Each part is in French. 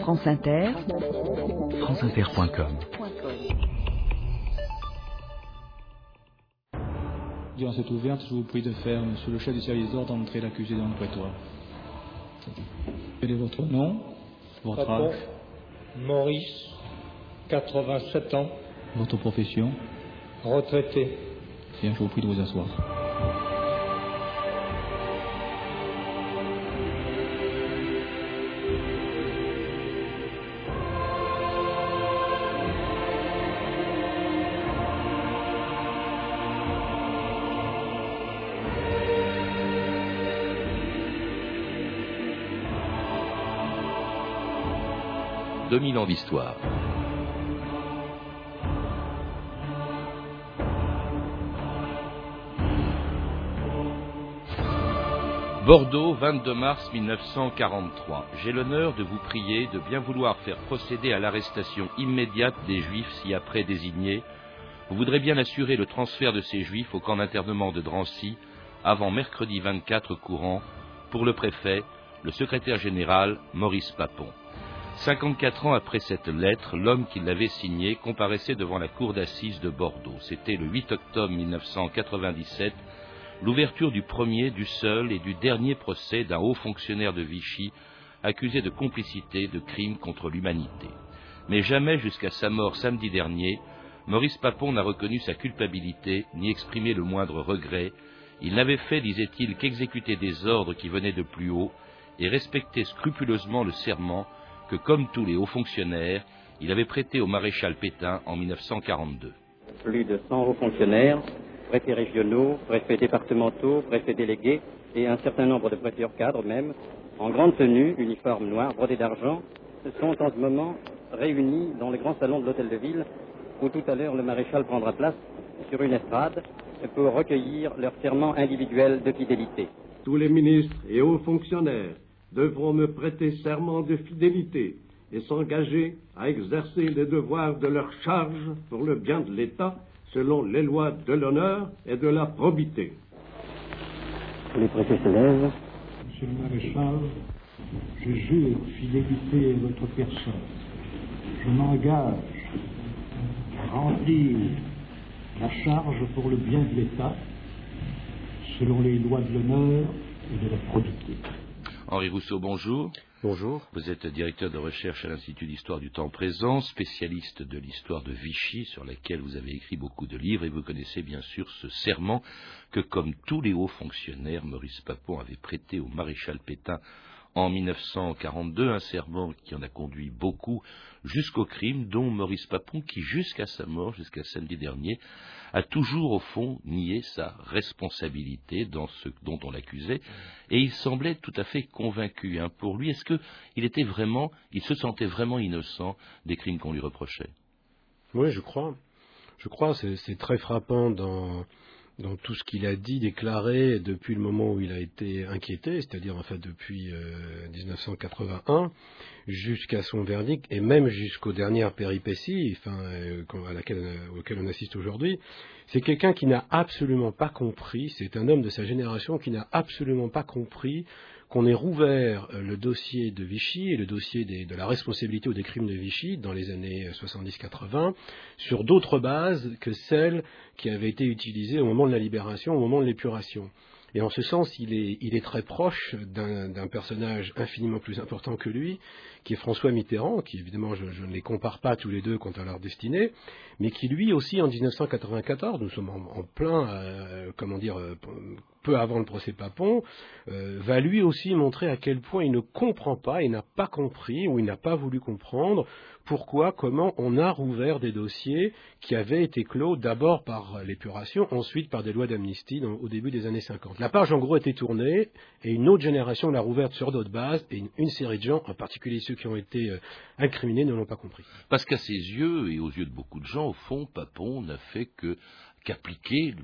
France Inter, franceinter.com. Durant cette ouverte, je vous prie de faire, monsieur le chef du service d'ordre, entrer l'accusé dans le prétoire. Quel est votre nom? Votre âge? Maurice, 87 ans, Votre profession? Retraité. Bien, je vous prie de vous asseoir. « 2000 ans d'histoire. Bordeaux, 22 mars 1943. J'ai l'honneur de vous prier de bien vouloir faire procéder à l'arrestation immédiate des Juifs ci-après désignés. Vous voudrez bien assurer le transfert de ces Juifs au camp d'internement de Drancy avant mercredi 24 courant pour le préfet, le secrétaire général Maurice Papon. 54 ans après cette lettre, l'homme qui l'avait signée comparaissait devant la cour d'assises de Bordeaux. C'était le 8 octobre 1997, l'ouverture du premier, du seul et du dernier procès d'un haut fonctionnaire de Vichy accusé de complicité de crimes contre l'humanité. Mais jamais jusqu'à sa mort samedi dernier, Maurice Papon n'a reconnu sa culpabilité ni exprimé le moindre regret. Il n'avait fait, disait-il, qu'exécuter des ordres qui venaient de plus haut et respecter scrupuleusement le serment que, comme tous les hauts fonctionnaires, il avait prêté au maréchal Pétain en 1942. Plus de 100 hauts fonctionnaires, préfets régionaux, préfets départementaux, préfets délégués et un certain nombre de préfets cadres même, en grande tenue, uniforme noir, brodé d'argent, se sont en ce moment réunis dans le grand salon de l'hôtel de ville où tout à l'heure le maréchal prendra place sur une estrade pour recueillir leur serment individuel de fidélité. Tous les ministres et hauts fonctionnaires devront me prêter serment de fidélité et s'engager à exercer les devoirs de leur charge pour le bien de l'État selon les lois de l'honneur et de la probité. Les préfets se lèvent. Monsieur le maréchal, je jure fidélité à votre personne. Je m'engage à remplir la charge pour le bien de l'État selon les lois de l'honneur et de la probité. Henri Rousseau, bonjour. Bonjour. Vous êtes directeur de recherche à l'Institut d'histoire du temps présent, spécialiste de l'histoire de Vichy, sur laquelle vous avez écrit beaucoup de livres, et vous connaissez bien sûr ce serment que, comme tous les hauts fonctionnaires, Maurice Papon avait prêté au maréchal Pétain en 1942, un serment qui en a conduit beaucoup jusqu'au crime, dont Maurice Papon, qui jusqu'à sa mort, jusqu'à samedi dernier, a toujours au fond nié sa responsabilité dans ce dont on l'accusait, et il semblait tout à fait convaincu. Hein. Pour lui, est-ce qu'il était vraiment, il se sentait vraiment innocent des crimes qu'on lui reprochait? Oui, je crois. Je crois, c'est très frappant dans dans tout ce qu'il a dit, déclaré depuis le moment où il a été inquiété, c'est-à-dire en fait depuis euh, 1981 jusqu'à son verdict et même jusqu'aux dernières péripéties, enfin, euh, à laquelle, euh, auxquelles on assiste aujourd'hui, c'est quelqu'un qui n'a absolument pas compris, c'est un homme de sa génération qui n'a absolument pas compris qu'on ait rouvert le dossier de Vichy et le dossier de la responsabilité ou des crimes de Vichy dans les années 70-80 sur d'autres bases que celles qui avaient été utilisées au moment de la libération, au moment de l'épuration. Et en ce sens, il est, très proche d'un personnage infiniment plus important que lui, qui est François Mitterrand, qui évidemment je, ne les compare pas tous les deux quant à leur destinée, mais qui lui aussi en 1994, nous sommes en, en plein, euh, comment dire, euh, peu avant le procès Papon, euh, va lui aussi montrer à quel point il ne comprend pas, il n'a pas compris ou il n'a pas voulu comprendre pourquoi, comment on a rouvert des dossiers qui avaient été clos d'abord par l'épuration, ensuite par des lois d'amnistie au début des années 50. La page en gros était tournée et une autre génération l'a rouverte sur d'autres bases et une, série de gens, en particulier ceux qui ont été euh, incriminés, ne l'ont pas compris. Parce qu'à ses yeux et aux yeux de beaucoup de gens, au fond, Papon n'a fait que qu'appliquer,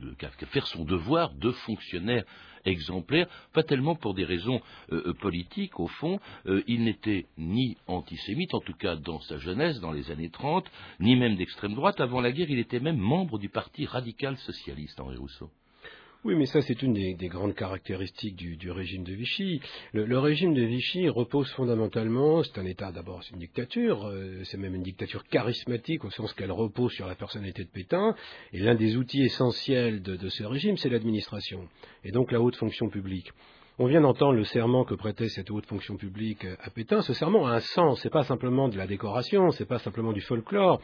faire son devoir de fonctionnaire exemplaire, pas tellement pour des raisons euh, politiques, au fond, euh, il n'était ni antisémite, en tout cas dans sa jeunesse, dans les années 30, ni même d'extrême droite. Avant la guerre, il était même membre du parti radical socialiste, Henri Rousseau. Oui, mais ça, c'est une des, grandes caractéristiques du, régime de Vichy. Le, régime de Vichy repose fondamentalement, c'est un État d'abord, c'est une dictature, euh, c'est même une dictature charismatique au sens qu'elle repose sur la personnalité de Pétain, et l'un des outils essentiels de ce régime, c'est l'administration, et donc la haute fonction publique. On vient d'entendre le serment que prêtait cette haute fonction publique à Pétain. Ce serment a un sens, ce n'est pas simplement de la décoration, ce n'est pas simplement du folklore.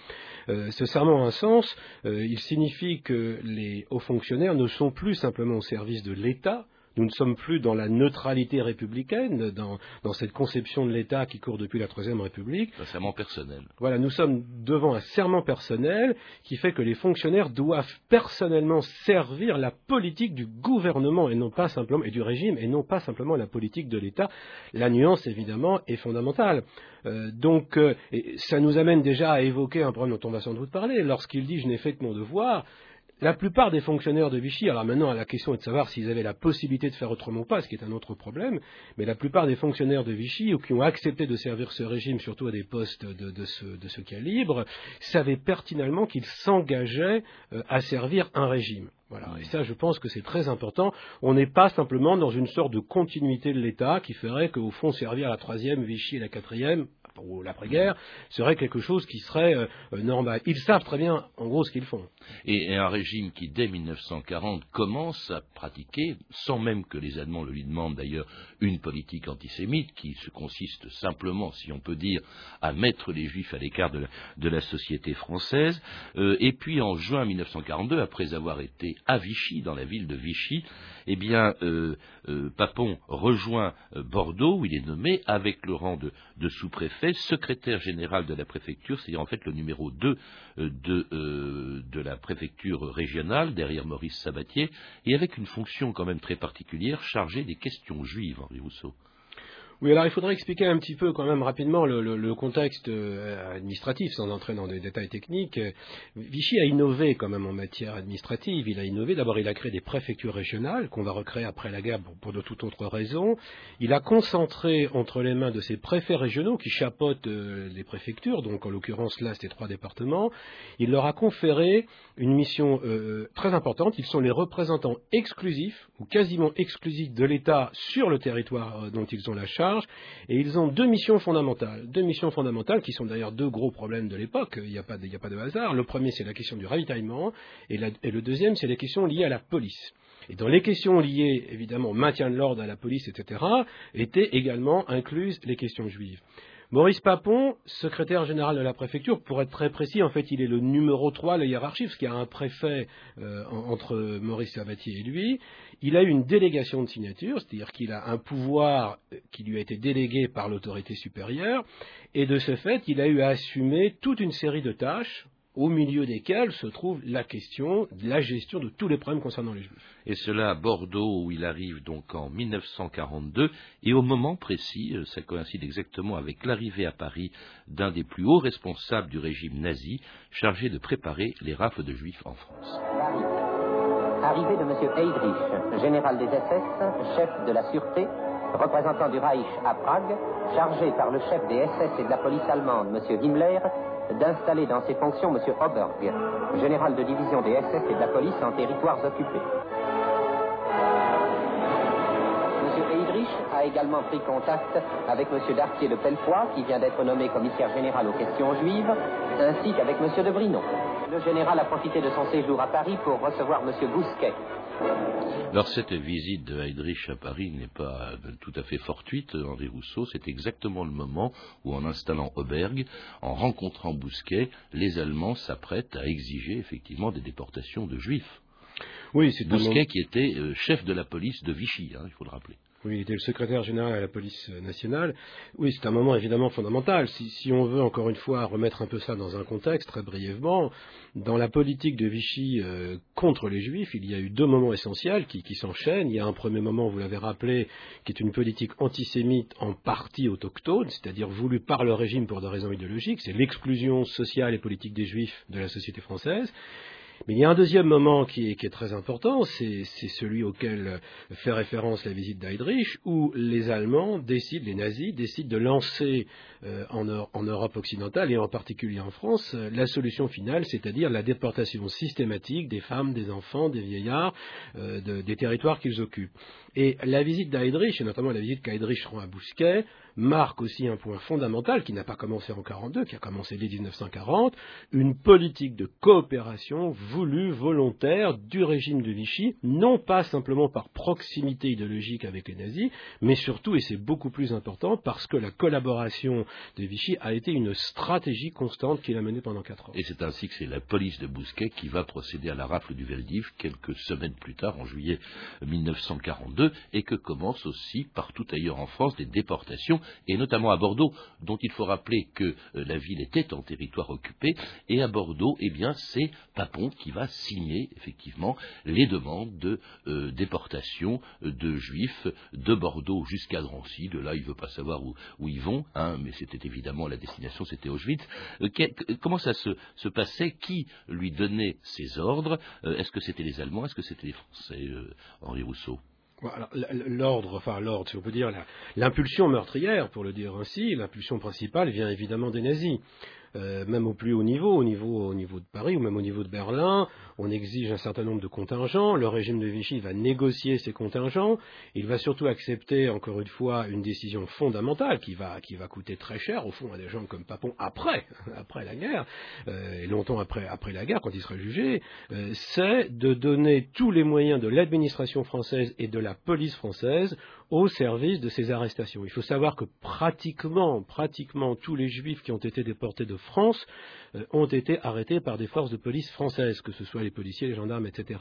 Euh, ce serment a un sens, euh, il signifie que les hauts fonctionnaires ne sont plus simplement au service de l'État, nous ne sommes plus dans la neutralité républicaine, dans, cette conception de l'État qui court depuis la Troisième République. Un serment personnel. Voilà, nous sommes devant un serment personnel qui fait que les fonctionnaires doivent personnellement servir la politique du gouvernement et non pas simplement et du régime et non pas simplement la politique de l'État. La nuance évidemment est fondamentale. Euh, donc, euh, ça nous amène déjà à évoquer un problème dont on va sans doute parler. Lorsqu'il dit je n'ai fait que mon devoir, la plupart des fonctionnaires de Vichy, alors maintenant la question est de savoir s'ils avaient la possibilité de faire autrement ou pas, ce qui est un autre problème, mais la plupart des fonctionnaires de Vichy, ou qui ont accepté de servir ce régime, surtout à des postes de, ce, calibre, savaient pertinemment qu'ils s'engageaient euh, à servir un régime. Voilà. Et ça, je pense que c'est très important. On n'est pas simplement dans une sorte de continuité de l'État qui ferait qu'au fond, servir la troisième Vichy et la quatrième, ou l'après-guerre, serait quelque chose qui serait euh, euh, normal. Ils savent très bien, en gros, ce qu'ils font. Et, un régime qui, dès 1940, commence à pratiquer, sans même que les Allemands le lui demandent d'ailleurs, une politique antisémite qui se consiste simplement, si on peut dire, à mettre les Juifs à l'écart de, la, société française. Euh, et puis, en juin 1942, après avoir été à Vichy, dans la ville de Vichy, eh bien, Papon rejoint Bordeaux, où il est nommé, avec le rang de, sous-préfet, secrétaire général de la préfecture, c'est-à-dire en fait le numéro 2 de, de, la préfecture régionale, derrière Maurice Sabatier, et avec une fonction quand même très particulière, chargée des questions juives, Henri Rousseau. Oui, alors il faudrait expliquer un petit peu quand même rapidement le, contexte euh, administratif sans entrer dans des détails techniques. Vichy a innové quand même en matière administrative. Il a innové. D'abord, il a créé des préfectures régionales qu'on va recréer après la guerre pour, de toute autre raison. Il a concentré entre les mains de ses préfets régionaux qui chapeautent euh, les préfectures, donc en l'occurrence là, ces trois départements. Il leur a conféré une mission euh, très importante. Ils sont les représentants exclusifs ou quasiment exclusifs de l'État sur le territoire dont ils ont la charge et ils ont deux missions fondamentales. Deux missions fondamentales qui sont d'ailleurs deux gros problèmes de l'époque, il n'y a, pas de hasard. Le premier, c'est la question du ravitaillement, et, le deuxième, c'est les questions liées à la police. Et dans les questions liées, évidemment, au maintien de l'ordre à la police, etc., étaient également incluses les questions juives. Maurice Papon, secrétaire général de la préfecture, pour être très précis, en fait, il est le numéro 3 de la hiérarchie, parce qu'il y a un préfet euh, entre Maurice Sabatier et lui. Il a eu une délégation de signature, c'est-à-dire qu'il a un pouvoir qui lui a été délégué par l'autorité supérieure, et de ce fait, il a eu à assumer toute une série de tâches au milieu desquelles se trouve la question de la gestion de tous les problèmes concernant les Juifs. Et cela à Bordeaux, où il arrive donc en 1942, et au moment précis, euh, ça coïncide exactement avec l'arrivée à Paris d'un des plus hauts responsables du régime nazi, chargé de préparer les rafles de Juifs en France. Arrivée de M. Heydrich, général des SS, chef de la sûreté, représentant du Reich à Prague, chargé par le chef des SS et de la police allemande, M. Himmler, d'installer dans ses fonctions M. Oberg, général de division des SS et de la police en territoires occupés. M. Heydrich a également pris contact avec M. Dartier de Pellepoix, qui vient d'être nommé commissaire général aux questions juives, ainsi qu'avec M. de Brinon. Le général a profité de son séjour à Paris pour recevoir M. Bousquet, alors cette visite de Heydrich à Paris n'est pas tout à fait fortuite, Henri Rousseau, c'est exactement le moment où en installant Auberg, en rencontrant Bousquet, les Allemands s'apprêtent à exiger effectivement des déportations de juifs. Oui, c'est Bousquet qui était euh, chef de la police de Vichy, hein, il faut le rappeler. Oui, il était le secrétaire général à la police nationale. Oui, c'est un moment évidemment fondamental. Si, on veut encore une fois remettre un peu ça dans un contexte, très brièvement, dans la politique de Vichy euh, contre les Juifs, il y a eu deux moments essentiels qui, qui s'enchaînent. Il y a un premier moment, vous l'avez rappelé, qui est une politique antisémite en partie autochtone, c'est-à-dire voulue par le régime pour des raisons idéologiques. C'est l'exclusion sociale et politique des Juifs de la société française. Mais il y a un deuxième moment qui est, très important, c'est celui auquel fait référence la visite d'Heydrich, où les Allemands décident, les nazis décident de lancer euh, en, Europe occidentale et en particulier en France la solution finale, c'est-à-dire la déportation systématique des femmes, des enfants, des vieillards, euh, de, des territoires qu'ils occupent. Et la visite d'Heydrich, et notamment la visite qu'Heydrich rend à Bousquet, marque aussi un point fondamental qui n'a pas commencé en 1942, qui a commencé dès 1940, une politique de coopération voulue, volontaire du régime de Vichy, non pas simplement par proximité idéologique avec les nazis, mais surtout, et c'est beaucoup plus important, parce que la collaboration de Vichy a été une stratégie constante qu'il a menée pendant quatre ans. Et c'est ainsi que c'est la police de Bousquet qui va procéder à la rafle du Veldiv quelques semaines plus tard, en juillet 1942, et que commencent aussi partout ailleurs en France des déportations et notamment à Bordeaux, dont il faut rappeler que euh, la ville était en territoire occupé, et à Bordeaux, eh bien, c'est Papon qui va signer effectivement les demandes de euh, déportation euh, de Juifs de Bordeaux jusqu'à Drancy. De là, il ne veut pas savoir où, ils vont, hein, mais c'était évidemment la destination, c'était Auschwitz. comment ça se, passait? Qui lui donnait ces ordres? Est-ce que c'était les Allemands? Est-ce que c'était les Français, Henri Rousseau? L'ordre, enfin l'ordre, si on peut dire, l'impulsion meurtrière, pour le dire ainsi, l'impulsion principale vient évidemment des nazis. Euh, même au plus haut niveau, au niveau, au niveau de Paris ou même au niveau de Berlin, on exige un certain nombre de contingents. Le régime de Vichy va négocier ces contingents. Il va surtout accepter, encore une fois, une décision fondamentale qui va, qui va coûter très cher, au fond, à des gens comme Papon après, après la guerre, euh, et longtemps après, après la guerre, quand il sera jugé, euh, c'est de donner tous les moyens de l'administration française et de la police française au service de ces arrestations. Il faut savoir que pratiquement, pratiquement tous les juifs qui ont été déportés de France euh, ont été arrêtés par des forces de police françaises, que ce soit les policiers, les gendarmes, etc.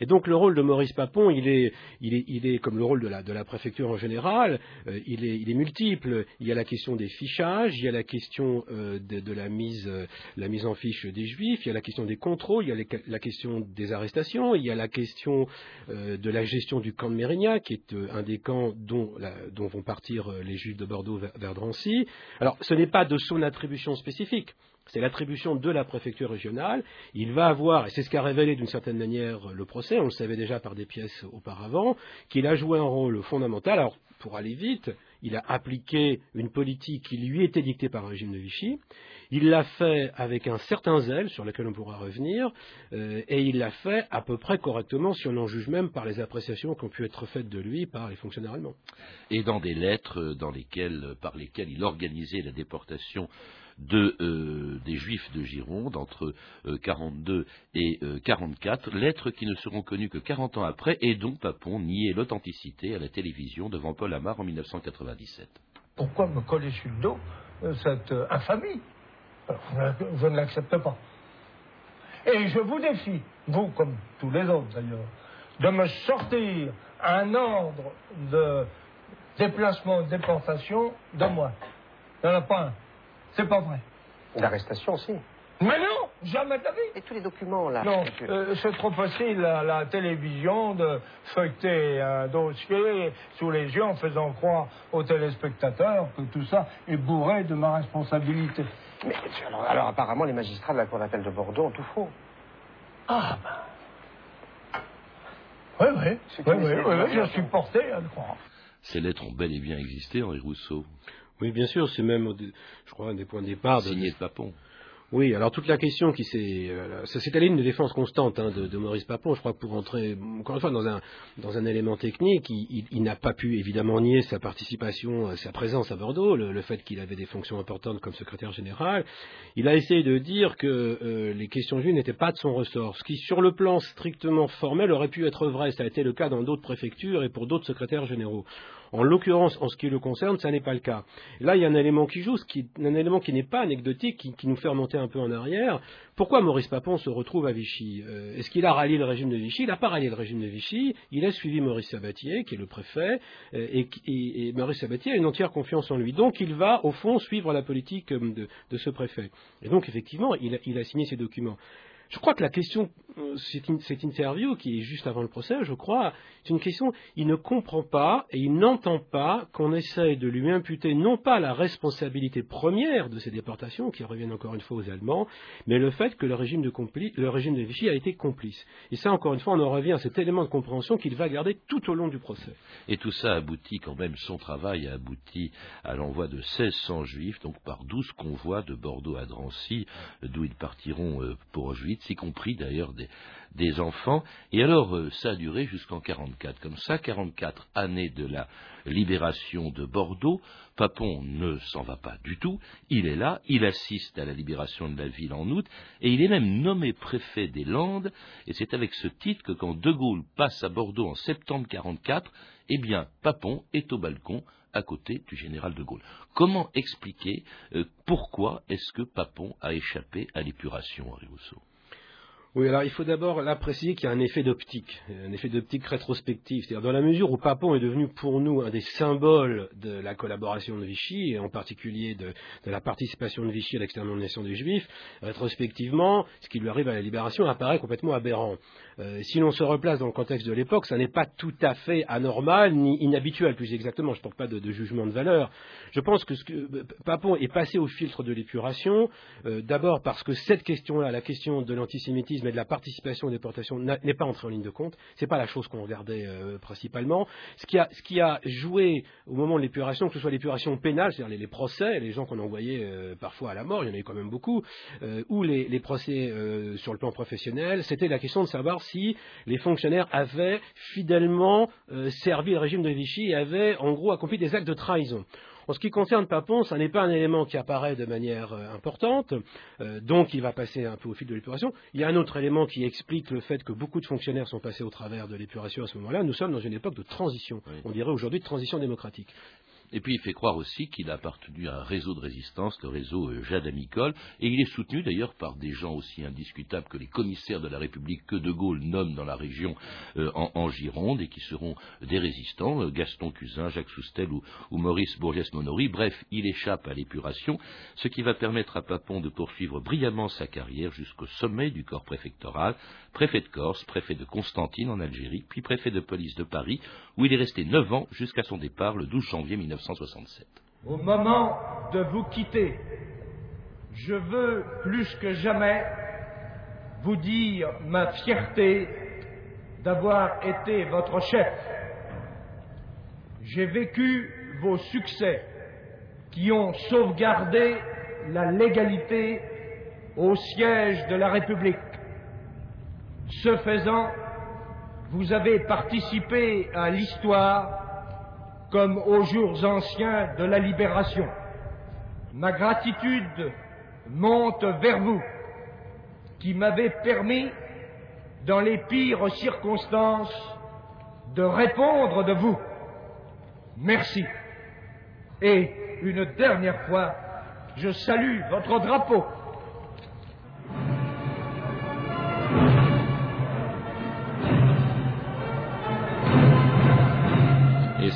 Et donc le rôle de Maurice Papon, il est, il est, il est comme le rôle de la, préfecture en général, euh, il, est, il, est, multiple. Il y a la question des fichages, il y a la question euh, de, la, mise, la mise en fiche des juifs, il y a la question des contrôles, il y a la question des arrestations, il y a la question de la gestion du camp de Mérignac, qui est un des camps dont, dont, vont partir les juifs de Bordeaux vers, vers Drancy. Alors ce n'est pas de son attribution spécifique c'est l'attribution de la préfecture régionale. Il va avoir, et c'est ce qu'a révélé d'une certaine manière le procès, on le savait déjà par des pièces auparavant, qu'il a joué un rôle fondamental. Alors, pour aller vite, il a appliqué une politique qui lui était dictée par le régime de Vichy. Il l'a fait avec un certain zèle, sur lequel on pourra revenir, euh, et il l'a fait à peu près correctement, si on en juge même par les appréciations qui ont pu être faites de lui par les fonctionnaires allemands. Et dans des lettres dans lesquelles, par lesquelles il organisait la déportation de, euh, des Juifs de Gironde entre 42 euh, et 44, euh, lettres qui ne seront connues que 40 ans après et dont Papon niait l'authenticité à la télévision devant Paul Amar en 1997. Pourquoi me coller sur le dos cette infamie? Je ne l'accepte pas. Et je vous défie, vous comme tous les autres d'ailleurs, de me sortir un ordre de déplacement, de déportation de moi. Il n'y en a pas un. C'est pas vrai. L'arrestation, aussi. Mais non, jamais de la vie. Et tous les documents, là. Non, euh, c'est trop facile à la télévision de feuilleter un dossier sous les yeux en faisant croire aux téléspectateurs que tout ça est bourré de ma responsabilité. Mais alors, apparemment, les magistrats de la Cour d'appel de Bordeaux ont tout faux. Ah, ben. Oui, oui. Oui, oui, oui, je suis porté à le croire. Ces lettres ont bel et bien existé, Henri Rousseau. Oui, bien sûr, c'est même, je crois, un des points de départ. De... Signé de Papon. Oui, alors toute la question qui s'est, euh, ça s'est allé une défense constante hein, de, Maurice Papon. Je crois que pour entrer encore une fois dans un dans un élément technique, il, n'a pas pu évidemment nier sa participation, euh, sa présence à Bordeaux, le, fait qu'il avait des fonctions importantes comme secrétaire général. Il a essayé de dire que euh, les questions juives n'étaient pas de son ressort, ce qui sur le plan strictement formel aurait pu être vrai. Ça a été le cas dans d'autres préfectures et pour d'autres secrétaires généraux. En l'occurrence, en ce qui le concerne, ça n'est pas le cas. Là, il y a un élément qui joue, un élément qui n'est pas anecdotique, qui, nous fait remonter un peu en arrière. Pourquoi Maurice Papon se retrouve à Vichy? Euh, Est-ce qu'il a rallié le régime de Vichy? Il n'a pas rallié le régime de Vichy. Il a suivi Maurice Sabatier, qui est le préfet, euh, et, Maurice Sabatier a une entière confiance en lui. Donc, il va, au fond, suivre la politique euh, de, ce préfet. Et donc, effectivement, il a signé ces documents. Je crois que la question, cette, interview qui est juste avant le procès, je crois, c'est une question, il ne comprend pas et il n'entend pas qu'on essaye de lui imputer non pas la responsabilité première de ces déportations, qui reviennent encore une fois aux Allemands, mais le fait que le régime de, Vichy a été complice. Et ça, encore une fois, on en revient à cet élément de compréhension qu'il va garder tout au long du procès. Et tout ça aboutit quand même, son travail a abouti à l'envoi de 1600 juifs, donc par 12 convois de Bordeaux à Drancy, d'où ils partiront euh, pour Auschwitz, y compris d'ailleurs des, enfants. Et alors, euh, ça a duré jusqu'en 44. Comme ça, 44 années de la libération de Bordeaux. Papon ne s'en va pas du tout. Il est là, il assiste à la libération de la ville en août, et il est même nommé préfet des Landes. Et c'est avec ce titre que quand De Gaulle passe à Bordeaux en septembre 44, eh bien, Papon est au balcon à côté du général de Gaulle. Comment expliquer euh, pourquoi est-ce que Papon a échappé à l'épuration, Henri Rousseau? Oui, alors il faut d'abord là préciser qu'il y a un effet d'optique, un effet d'optique rétrospectif. C'est-à-dire dans la mesure où Papon est devenu pour nous un des symboles de la collaboration de Vichy, et en particulier de, la participation de Vichy à l'extermination des Juifs, rétrospectivement, ce qui lui arrive à la libération apparaît complètement aberrant. Euh, si l'on se replace dans le contexte de l'époque, ça n'est pas tout à fait anormal ni inhabituel, plus exactement. Je ne porte pas de, jugement de valeur. Je pense que, ce que Papon est passé au filtre de l'épuration, euh, d'abord parce que cette question-là, la question de l'antisémitisme, de la participation aux déportations n'est pas entré en ligne de compte. Ce n'est pas la chose qu'on regardait euh, principalement. Ce qui, a, a, joué au moment de l'épuration, que ce soit l'épuration pénale, c'est-à-dire les, procès, les gens qu'on envoyait euh, parfois à la mort, il y en avait quand même beaucoup, euh, ou les procès sur le plan professionnel, c'était la question de savoir si les fonctionnaires avaient fidèlement servi le régime de Vichy et avaient en gros accompli des actes de trahison. En ce qui concerne Papon, ce n'est pas un élément qui apparaît de manière euh, importante, euh, donc il va passer un peu au fil de l'épuration. Il y a un autre élément qui explique le fait que beaucoup de fonctionnaires sont passés au travers de l'épuration à ce moment-là. Nous sommes dans une époque de transition, on dirait aujourd'hui de transition démocratique. Et puis il fait croire aussi qu'il a appartenu à un réseau de résistance, le réseau euh, Jade Amicole, et il est soutenu d'ailleurs par des gens aussi indiscutables que les commissaires de la République que De Gaulle nomme dans la région euh, en, Gironde et qui seront des résistants, euh, Gaston Cusin, Jacques Soustel ou, Maurice Bourges-Monory. Bref, il échappe à l'épuration, ce qui va permettre à Papon de poursuivre brillamment sa carrière jusqu'au sommet du corps préfectoral, préfet de Corse, préfet de Constantine en Algérie, puis préfet de police de Paris, où il est resté neuf ans jusqu'à son départ le 12 janvier 1967. Au moment de vous quitter, je veux plus que jamais vous dire ma fierté d'avoir été votre chef. J'ai vécu vos succès qui ont sauvegardé la légalité au siège de la République. Ce faisant, vous avez participé à l'histoire comme aux jours anciens de la libération. Ma gratitude monte vers vous, qui m'avez permis, dans les pires circonstances, de répondre de vous. Merci. Et une dernière fois, je salue votre drapeau.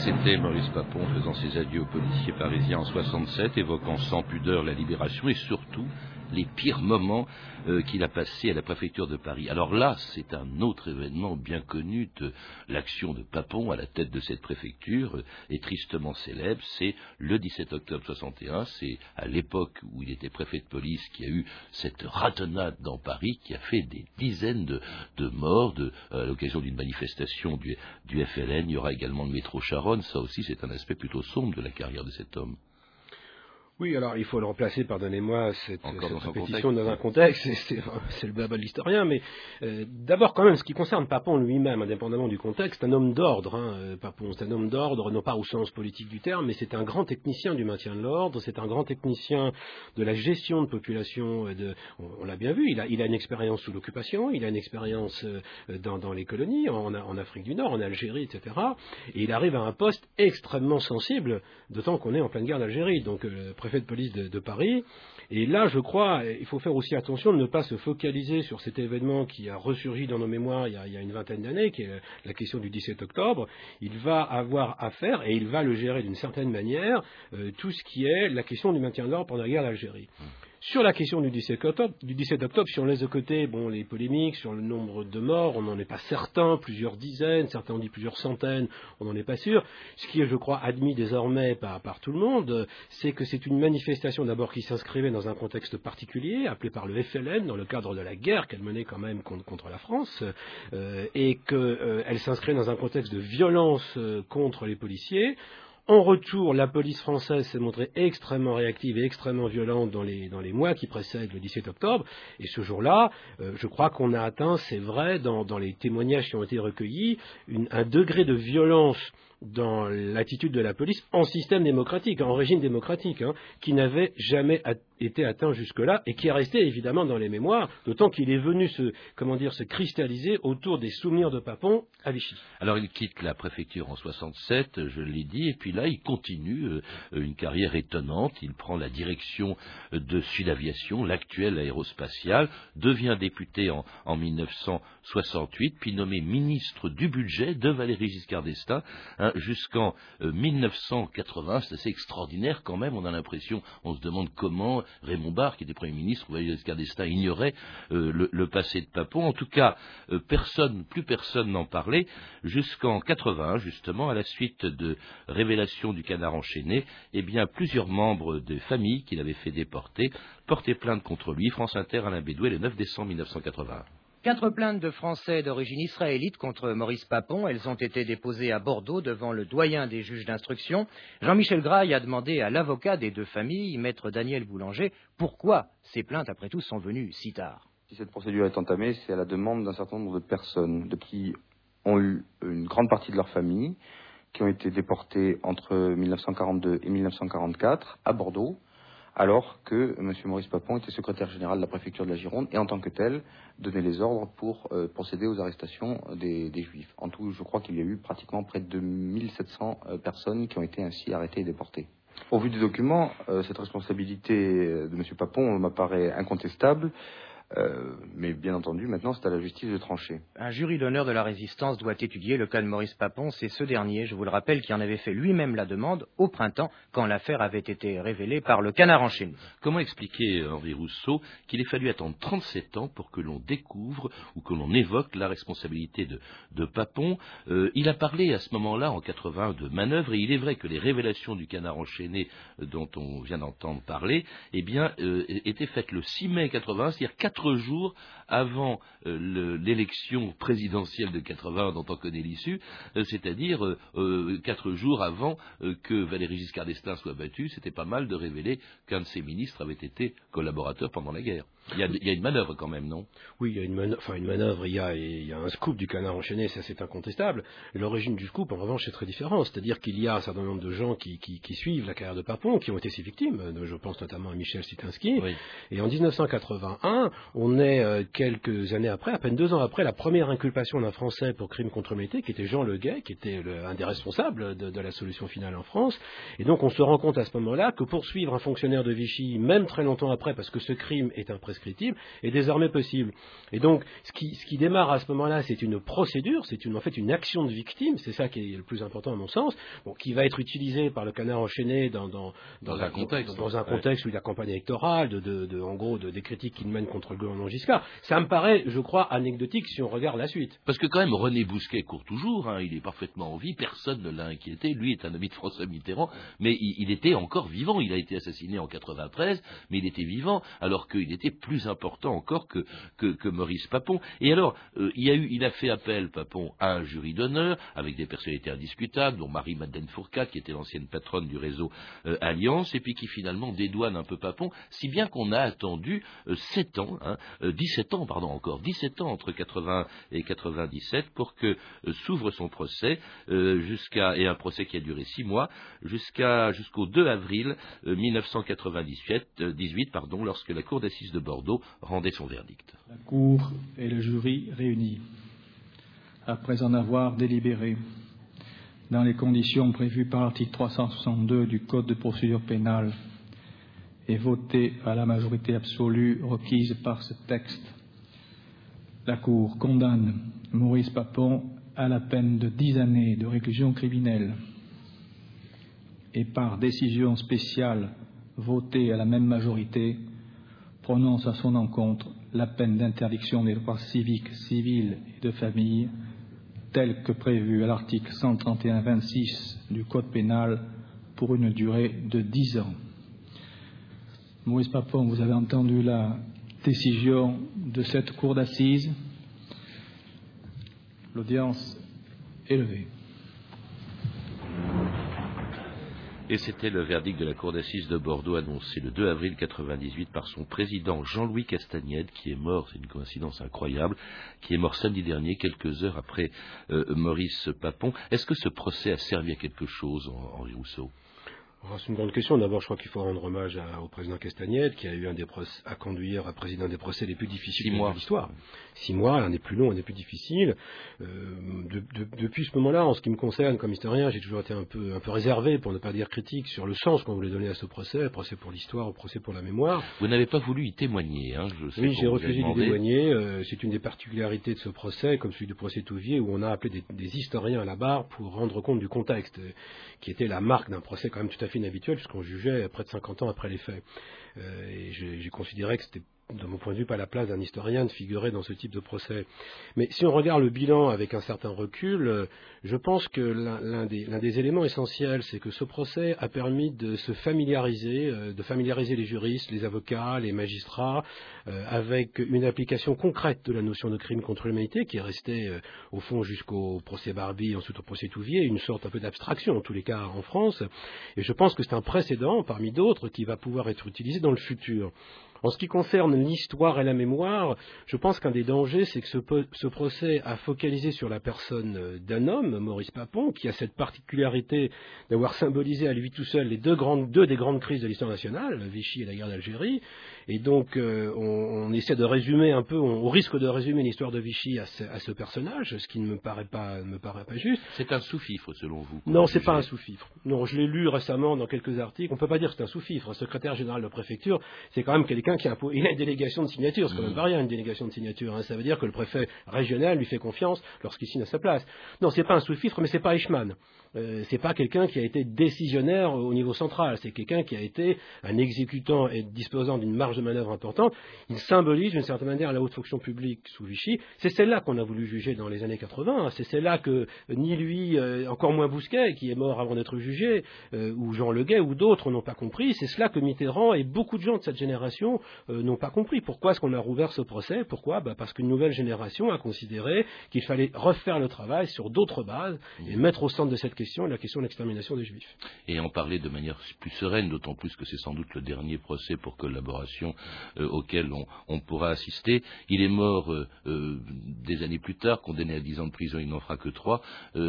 C'était Maurice Papon faisant ses adieux aux policiers parisiens en 67, évoquant sans pudeur la libération et surtout les pires moments euh, qu'il a passés à la préfecture de Paris. Alors là, c'est un autre événement bien connu de l'action de Papon à la tête de cette préfecture euh, et tristement célèbre. C'est le 17 octobre 61. C'est à l'époque où il était préfet de police qu'il y a eu cette ratonnade dans Paris qui a fait des dizaines de, morts euh, à l'occasion d'une manifestation du, du FLN. Il y aura également le métro Charonne. Ça aussi, c'est un aspect plutôt sombre de la carrière de cet homme. Oui, alors il faut le remplacer, pardonnez-moi, cette, cette répétition dans un contexte, c'est le baba de l'historien, mais euh, d'abord quand même, ce qui concerne Papon lui-même, indépendamment du contexte, un homme d'ordre, hein, euh, Papon, c'est un homme d'ordre, non pas au sens politique du terme, mais c'est un grand technicien du maintien de l'ordre, c'est un grand technicien de la gestion de population, euh, de, on, l'a bien vu, il a, il a une expérience sous l'occupation, il a une expérience dans, dans, les colonies, en, en, Afrique du Nord, en Algérie, etc., et il arrive à un poste extrêmement sensible, d'autant qu'on est en pleine guerre d'Algérie, donc préfet de police de, Paris. Et là, je crois, il faut faire aussi attention de ne pas se focaliser sur cet événement qui a ressurgi dans nos mémoires il y a, une vingtaine d'années, qui est la question du 17 octobre. Il va avoir à faire, et il va le gérer d'une certaine manière, euh, tout ce qui est la question du maintien de l'ordre pendant la guerre d'Algérie. Sur la question du 17 octobre, du 17 octobre, si on laisse de côté bon, les polémiques sur le nombre de morts, on n'en est pas certain, plusieurs dizaines, certains ont dit plusieurs centaines, on n'en est pas sûr. Ce qui est, je crois, admis désormais par, tout le monde, c'est que c'est une manifestation d'abord qui s'inscrivait dans un contexte particulier, appelé par le FLN, dans le cadre de la guerre qu'elle menait quand même contre, contre la France, euh, et qu'elle euh, s'inscrit dans un contexte de violence euh, contre les policiers. En retour, la police française s'est montrée extrêmement réactive et extrêmement violente dans les, mois qui précèdent le 17 octobre. Et ce jour-là, euh, je crois qu'on a atteint, c'est vrai, dans, les témoignages qui ont été recueillis, un degré de violence dans l'attitude de la police en système démocratique, en régime démocratique, hein, qui n'avait jamais été atteint jusque-là et qui est resté évidemment dans les mémoires, d'autant qu'il est venu se, comment dire, se cristalliser autour des souvenirs de Papon à Vichy. Alors il quitte la préfecture en 67, je l'ai dit, et puis là il continue euh, une carrière étonnante. Il prend la direction de Sud-Aviation, l'actuelle aérospatiale, devient député en, en, 1968, puis nommé ministre du budget de Valéry Giscard d'Estaing. Jusqu'en 1980. Euh, c'est assez extraordinaire quand même. On a l'impression, on se demande comment Raymond Barre, qui était Premier ministre, ou Valéry Giscard ignorait euh, le, passé de Papon. En tout cas, euh, personne, plus personne n'en parlait jusqu'en 80, justement, à la suite de révélations du canard enchaîné. Eh bien, plusieurs membres des familles qu'il avait fait déporter portaient plainte contre lui. France Inter, Alain Bédoué, le 9 décembre 1980. Quatre plaintes de Français d'origine israélite contre Maurice Papon. Elles ont été déposées à Bordeaux devant le doyen des juges d'instruction. Jean-Michel Graille a demandé à l'avocat des deux familles, maître Daniel Boulanger, pourquoi ces plaintes, après tout, sont venues si tard. Si cette procédure est entamée, c'est à la demande d'un certain nombre de personnes de qui ont eu une grande partie de leur famille, qui ont été déportées entre 1942 et 1944 à Bordeaux alors que M. Maurice Papon était secrétaire général de la préfecture de la Gironde et en tant que tel donnait les ordres pour euh, procéder aux arrestations des, Juifs. En tout, je crois qu'il y a eu pratiquement près de 1700 euh, personnes qui ont été ainsi arrêtées et déportées. Au vu des documents, euh, cette responsabilité de M. Papon m'apparaît incontestable. Euh, mais bien entendu, maintenant, c'est à la justice de trancher. Un jury d'honneur de la résistance doit étudier le cas de Maurice Papon. C'est ce dernier, je vous le rappelle, qui en avait fait lui-même la demande au printemps, quand l'affaire avait été révélée par le canard enchaîné. Comment expliquer, Henri Rousseau, qu'il ait fallu attendre 37 ans pour que l'on découvre ou que l'on évoque la responsabilité de, de Papon? Euh, Il a parlé à ce moment-là, en 80, de manœuvre, et il est vrai que les révélations du canard enchaîné euh, dont on vient d'entendre parler, eh bien, étaient faites le 6 mai 80, c'est-à-dire quatre jours avant euh, l'élection présidentielle de 80 dont on connaît l'issue, euh, c'est-à-dire euh, quatre jours avant que Valéry Giscard d'Estaing soit battu, c'était pas mal de révéler qu'un de ses ministres avait été collaborateur pendant la guerre. Il y, a, il y, a, une manœuvre quand même, non? Oui, il y a une manœuvre, enfin une manœuvre, il y a, il y a un scoop du canard enchaîné, ça c'est incontestable. L'origine du scoop, en revanche, est très différente. C'est-à-dire qu'il y a un certain nombre de gens qui, qui, qui, suivent la carrière de Papon, qui ont été ses victimes. Je pense notamment à Michel Sitinsky. Oui. Et en 1981, on est euh, quelques années après, à peine deux ans après, la première inculpation d'un Français pour crime contre l'humanité, qui était Jean Leguet, qui était le, un des responsables de, de, la solution finale en France. Et donc on se rend compte à ce moment-là que poursuivre un fonctionnaire de Vichy, même très longtemps après, parce que ce crime est un prescriptible, est désormais possible. Et donc, ce qui, ce qui démarre à ce moment-là, c'est une procédure, c'est une, en fait une action de victime, c'est ça qui est le plus important à mon sens, bon, qui va être utilisée par le canard enchaîné dans, dans, dans, un, contexte, dans, un contexte où il y a campagne électorale, de, de, de, en gros, de, des critiques qu'il mène contre le gouvernement Giscard. Ça me paraît, je crois, anecdotique si on regarde la suite. Parce que quand même, René Bousquet court toujours, hein, il est parfaitement en vie, personne ne l'a inquiété, lui est un ami de François Mitterrand, mais il, il était encore vivant, il a été assassiné en 93, mais il était vivant, alors qu'il était plus important encore que, que, Maurice Papon. Et alors, euh, il, a fait appel, Papon, à un jury d'honneur, avec des personnalités indiscutables, dont Marie-Madeleine Fourcade, qui était l'ancienne patronne du réseau euh, Alliance, et puis qui finalement dédouane un peu Papon, si bien qu'on a attendu euh, 7 ans, hein, 17 ans, pardon, encore, 17 ans entre 80 et 97 pour que euh, s'ouvre son procès, jusqu'à, et un procès qui a duré 6 mois, jusqu'à, jusqu'au 2 avril 1998, 18, pardon, lorsque la Cour d'assises de Bordeaux La Cour et le jury réunis, après en avoir délibéré, dans les conditions prévues par l'article 362 du Code de procédure pénale, et voté à la majorité absolue requise par ce texte, la Cour condamne Maurice Papon à la peine de dix années de réclusion criminelle et par décision spéciale votée à la même majorité prononce à son encontre la peine d'interdiction des droits civiques, civils et de famille, telle que prévue à l'article 131-26 du Code pénal pour une durée de dix ans. Maurice Papon, vous avez entendu la décision de cette cour d'assises. L'audience est levée. Et c'était le verdict de la Cour d'assises de Bordeaux annoncé le 2 avril 98 par son président Jean-Louis Castagnède, qui est mort, c'est une coïncidence incroyable, qui est mort samedi dernier, quelques heures après euh, Maurice Papon. Est-ce que ce procès a servi à quelque chose, Henri Rousseau? C'est une grande question. D'abord, je crois qu'il faut rendre hommage au président Castagnette, qui a eu un des procès, à conduire un président des procès les plus difficiles de l'histoire. Six mois, l'un des plus longs, un des plus difficiles. Euh, depuis ce moment-là, en ce qui me concerne, comme historien, j'ai toujours été un peu, un peu réservé, pour ne pas dire critique, sur le sens qu'on voulait donner à ce procès, procès pour l'histoire, au procès pour la mémoire. Vous n'avez pas voulu y témoigner, hein, je sais Oui, j'ai refusé d'y témoigner. Euh, c'est une des particularités de ce procès, comme celui du procès Touvier, où on a appelé des, des historiens à la barre pour rendre compte du contexte, qui était la marque d'un procès quand même tout à fait inhabituel, puisqu'on jugeait près de 50 ans après les faits. Euh, et j'ai considéré que c'était de mon point de vue, pas la place d'un historien de figurer dans ce type de procès. Mais si on regarde le bilan avec un certain recul, euh, je pense que l'un des, éléments essentiels, c'est que ce procès a permis de se familiariser, euh, de familiariser les juristes, les avocats, les magistrats, euh, avec une application concrète de la notion de crime contre l'humanité, qui est restée, au fond, jusqu'au procès Barbie, ensuite au procès Touvier, une sorte un peu d'abstraction, en tous les cas, en France. Et je pense que c'est un précédent, parmi d'autres, qui va pouvoir être utilisé dans le futur. En ce qui concerne l'histoire et la mémoire, je pense qu'un des dangers, c'est que ce, procès a focalisé sur la personne euh, d'un homme, Maurice Papon, qui a cette particularité d'avoir symbolisé à lui tout seul les deux, deux des grandes crises de l'histoire nationale, Vichy et la guerre d'Algérie, et donc, euh, on, essaie de résumer un peu, on, risque de résumer l'histoire de Vichy à ce, personnage, ce qui ne me paraît pas, me paraît pas juste. C'est un sous-fifre, selon vous Non, c'est pas un sous-fifre. Non, je l'ai lu récemment dans quelques articles. On peut pas dire que c'est un sous-fifre. Un secrétaire général de préfecture, c'est quand même quelqu'un qui a, il a une délégation de signature. C'est quand même mmh. pas rien, une délégation de signature. Hein. Ça veut dire que le préfet régional lui fait confiance lorsqu'il signe à sa place. Non, c'est pas un sous-fifre, mais c'est pas Eichmann. Euh, c'est pas quelqu'un qui a été décisionnaire au niveau central, c'est quelqu'un qui a été un exécutant et disposant d'une marge de manœuvre importante. Il symbolise d'une certaine manière la haute fonction publique sous Vichy. C'est celle-là qu'on a voulu juger dans les années 80. Hein. C'est celle-là que ni lui, euh, encore moins Bousquet, qui est mort avant d'être jugé, euh, ou Jean Leguet, ou d'autres n'ont pas compris. C'est cela que Mitterrand et beaucoup de gens de cette génération n'ont pas compris. Pourquoi est-ce qu'on a rouvert ce procès? Pourquoi? Bah Parce qu'une nouvelle génération a considéré qu'il fallait refaire le travail sur d'autres bases et mettre au centre de cette question la question de l'extermination des Juifs. Et en parler de manière plus sereine, d'autant plus que c'est sans doute le dernier procès pour collaboration euh, auquel on, pourra assister. Il est mort euh, euh, des années plus tard, condamné à 10 ans de prison, il n'en fera que 3.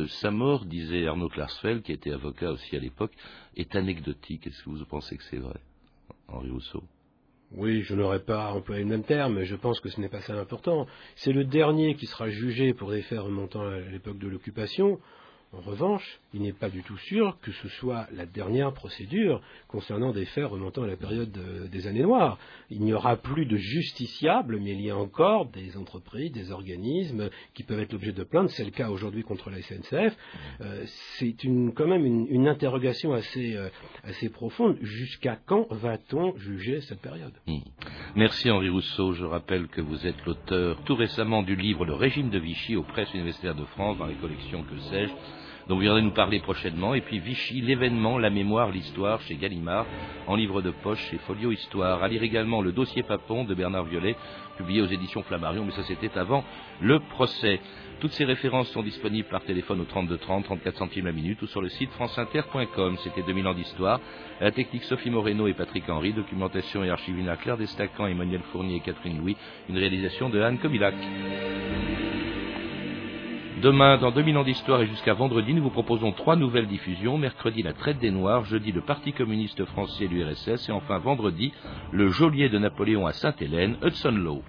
sa mort, disait Arnaud Klarsfeld, qui était avocat aussi à l'époque, est anecdotique. Est-ce que vous pensez que c'est vrai, Henri Rousseau? Oui, je n'aurais pas employé le même terme, mais je pense que ce n'est pas ça l'important. C'est le dernier qui sera jugé pour des faits remontant à l'époque de l'occupation. En revanche, il n'est pas du tout sûr que ce soit la dernière procédure concernant des faits remontant à la période des années noires. Il n'y aura plus de justiciables, mais il y a encore des entreprises, des organismes qui peuvent être l'objet de plaintes. C'est le cas aujourd'hui contre la SNCF. Euh, c'est quand même une, interrogation assez, euh, assez profonde. Jusqu'à quand va-t-on juger cette période? Hmm. Merci Henri Rousseau. Je rappelle que vous êtes l'auteur tout récemment du livre Le régime de Vichy aux presses universitaires de France dans les collections Que sais-je dont vous viendrez nous parler prochainement. Et puis Vichy, l'événement, la mémoire, l'histoire chez Gallimard, en livre de poche chez Folio Histoire. À lire également le dossier Papon de Bernard Violet, publié aux éditions Flammarion, mais ça c'était avant le procès. Toutes ces références sont disponibles par téléphone au 32 30, 34 centimes la minute ou sur le site franceinter.com. C'était 2000 ans d'histoire. la technique Sophie Moreno et Patrick Henry. Documentation et archivina Claire Destacan, Emmanuel Fournier et Catherine Louis. Une réalisation de Anne Comilac. Demain, dans 2000 ans d'histoire et jusqu'à vendredi, nous vous proposons trois nouvelles diffusions. Mercredi, la traite des Noirs. Jeudi, le Parti communiste français l'URSS. Et enfin, vendredi, le geôlier de Napoléon à Sainte-Hélène, Hudson Law.